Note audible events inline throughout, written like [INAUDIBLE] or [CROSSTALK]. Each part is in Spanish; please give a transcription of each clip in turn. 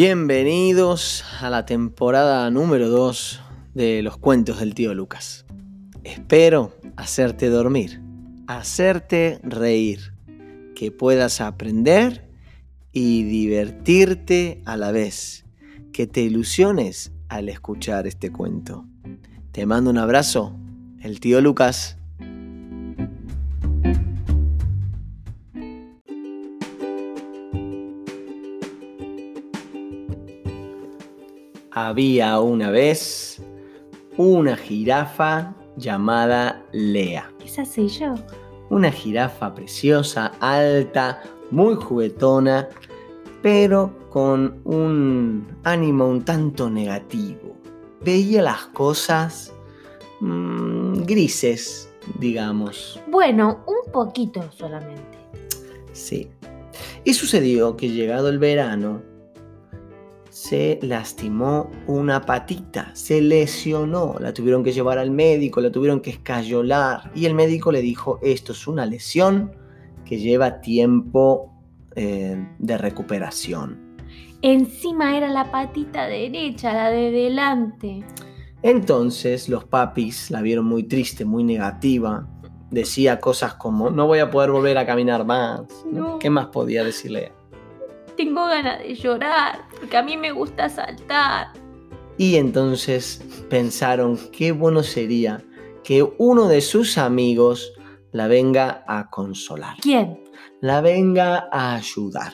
Bienvenidos a la temporada número 2 de los cuentos del tío Lucas. Espero hacerte dormir, hacerte reír, que puedas aprender y divertirte a la vez, que te ilusiones al escuchar este cuento. Te mando un abrazo, el tío Lucas. Había una vez una jirafa llamada Lea. Esa soy yo. Una jirafa preciosa, alta, muy juguetona, pero con un ánimo un tanto negativo. Veía las cosas mm, grises, digamos. Bueno, un poquito solamente. Sí. Y sucedió que llegado el verano, se lastimó una patita, se lesionó, la tuvieron que llevar al médico, la tuvieron que escayolar y el médico le dijo, esto es una lesión que lleva tiempo eh, de recuperación. Encima era la patita derecha, la de delante. Entonces los papis la vieron muy triste, muy negativa. Decía cosas como, no voy a poder volver a caminar más. No. ¿Qué más podía decirle? Tengo ganas de llorar, porque a mí me gusta saltar. Y entonces pensaron qué bueno sería que uno de sus amigos la venga a consolar, ¿Quién? la venga a ayudar,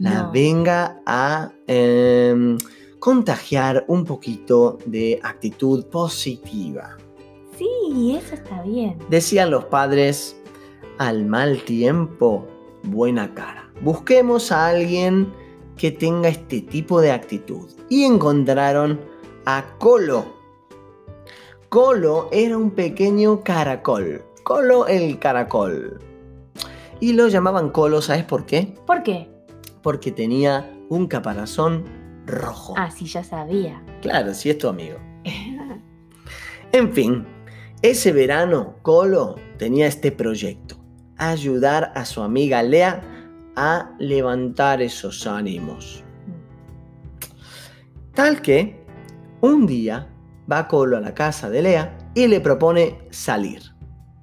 la venga a em, contagiar un poquito de actitud positiva. Sí, eso está bien. Decían los padres, al mal tiempo, buena cara. Busquemos a alguien que tenga este tipo de actitud. Y encontraron a Colo. Colo era un pequeño caracol. Colo el caracol. Y lo llamaban Colo, ¿sabes por qué? ¿Por qué? Porque tenía un caparazón rojo. Ah, sí, ya sabía. Claro, si es tu amigo. [LAUGHS] En fin, ese verano Colo tenía este proyecto, ayudar a su amiga Lea a levantar esos ánimos. Tal que un día va Colo a la casa de Lea y le propone salir.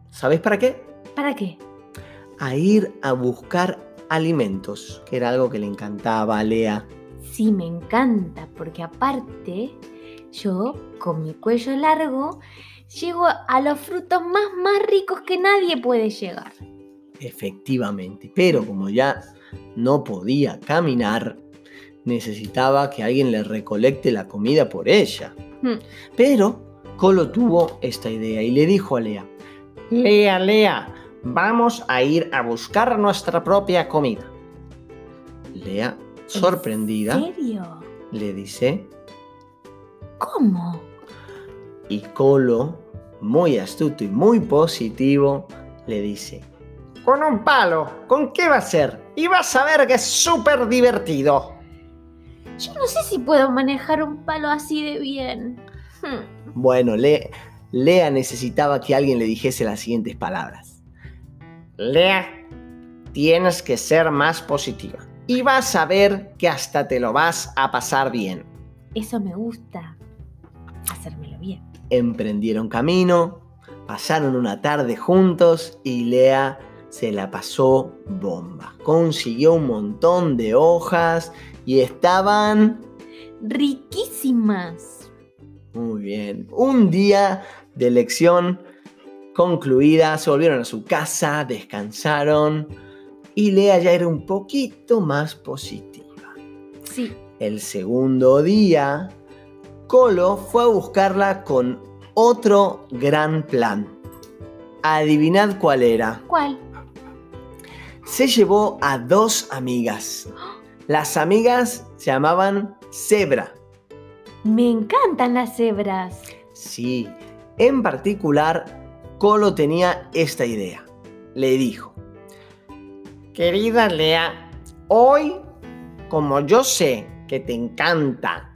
¿Sabéis para qué? ¿Para qué? A ir a buscar alimentos, que era algo que le encantaba a Lea. Sí, me encanta, porque aparte, yo, con mi cuello largo, llego a los frutos más, más ricos que nadie puede llegar. Efectivamente, pero como ya no podía caminar, necesitaba que alguien le recolecte la comida por ella. Hmm. Pero Colo tuvo esta idea y le dijo a Lea, Lea, Lea, vamos a ir a buscar nuestra propia comida. Lea, sorprendida, ¿En serio? le dice, ¿Cómo? y Colo, muy astuto y muy positivo, le dice, con un palo, ¿con qué va a ser? Y vas a ver que es súper divertido. Yo no sé si puedo manejar un palo así de bien. Hmm. Bueno, Le- Lea necesitaba que alguien le dijese las siguientes palabras. Lea, tienes que ser más positiva. Y vas a ver que hasta te lo vas a pasar bien. Eso me gusta. Hacérmelo bien. Emprendieron camino, pasaron una tarde juntos y Lea se la pasó bomba. Consiguió un montón de hojas y estaban Riquísimas. Muy bien. Un día de lección concluida, se volvieron a su casa, descansaron y Lea ya era un poquito más positiva. Sí. El segundo día, Colo fue a buscarla con otro gran plan. Adivinad cuál era. ¿Cuál? Se llevó a dos amigas. Las amigas se llamaban Zebra. Me encantan las cebras. Sí, en particular, Colo tenía esta idea. Le dijo, querida Lea, hoy, como yo sé que te encanta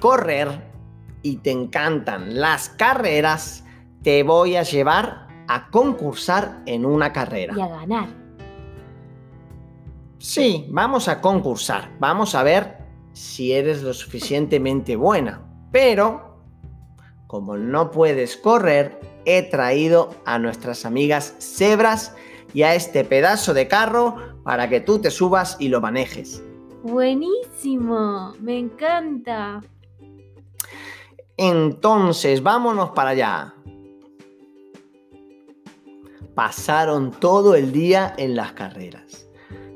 correr y te encantan las carreras, te voy a llevar a concursar en una carrera. Y a ganar. Sí, vamos a concursar. Vamos a ver si eres lo suficientemente buena. Pero, como no puedes correr, he traído a nuestras amigas cebras y a este pedazo de carro para que tú te subas y lo manejes. Buenísimo, me encanta. Entonces, vámonos para allá. Pasaron todo el día en las carreras.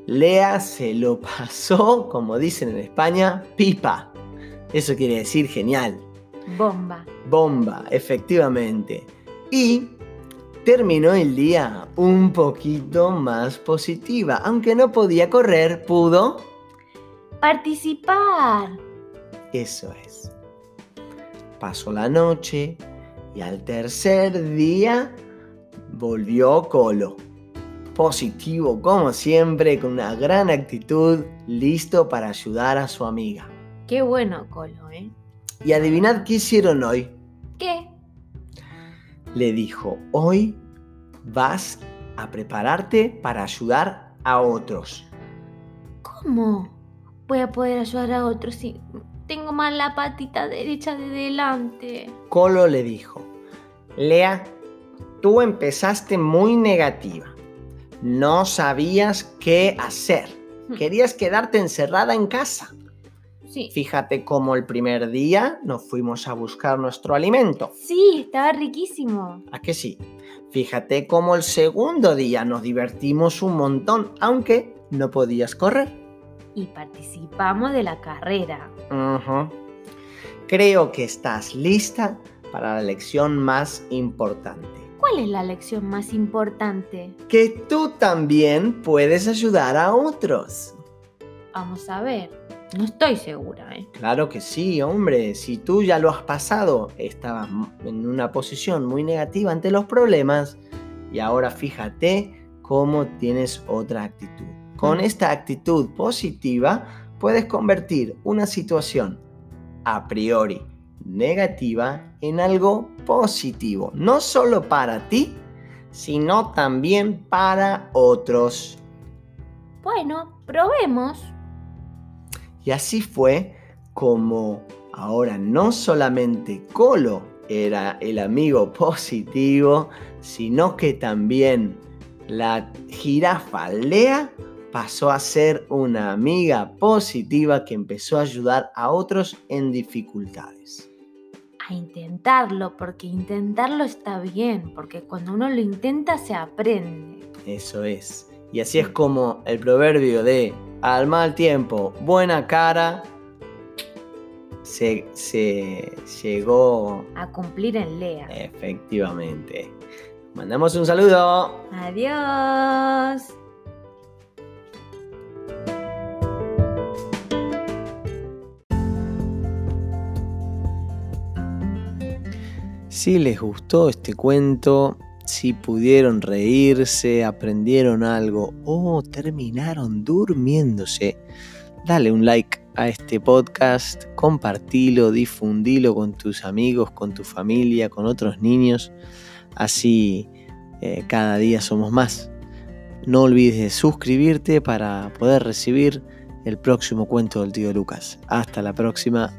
Lea se lo pasó, como dicen en España, pipa. Eso quiere decir genial. Bomba. Bomba, efectivamente. Y terminó el día un poquito más positiva. Aunque no podía correr, pudo participar. Eso es. Pasó la noche y al tercer día volvió Colo. Positivo como siempre, con una gran actitud, listo para ayudar a su amiga. Qué bueno, Colo, ¿eh? Y adivinad qué hicieron hoy. ¿Qué? Le dijo, hoy vas a prepararte para ayudar a otros. ¿Cómo voy a poder ayudar a otros si tengo mal la patita derecha de delante? Colo le dijo, Lea, tú empezaste muy negativa. No sabías qué hacer. Querías quedarte encerrada en casa. Sí. Fíjate cómo el primer día nos fuimos a buscar nuestro alimento. Sí, estaba riquísimo. ¿A que sí? Fíjate cómo el segundo día nos divertimos un montón, aunque no podías correr. Y participamos de la carrera. Creo que estás lista para la lección más importante. ¿Cuál es la lección más importante? Que tú también puedes ayudar a otros. Vamos a ver. No estoy segura, ¿eh? Claro que sí, hombre. Si tú ya lo has pasado, estabas en una posición muy negativa ante los problemas y ahora fíjate cómo tienes otra actitud. Con esta actitud positiva puedes convertir una situación a priori negativa en algo positivo, no solo para ti, sino también para otros. Bueno, probemos. Y así fue como ahora no solamente Colo era el amigo positivo, sino que también la jirafa Lea pasó a ser una amiga positiva que empezó a ayudar a otros en dificultades. A intentarlo, porque intentarlo está bien, porque cuando uno lo intenta se aprende. Eso es. Y así es como el proverbio de al mal tiempo, buena cara, se, se llegó A cumplir en Lea. efectivamente. Mandamos un saludo. Adiós. Si les gustó este cuento, si pudieron reírse, aprendieron algo o terminaron durmiéndose, dale un like a este podcast, compartilo, difundilo con tus amigos, con tu familia, con otros niños. Así eh, cada día somos más. No olvides de suscribirte para poder recibir el próximo cuento del tío Lucas. Hasta la próxima.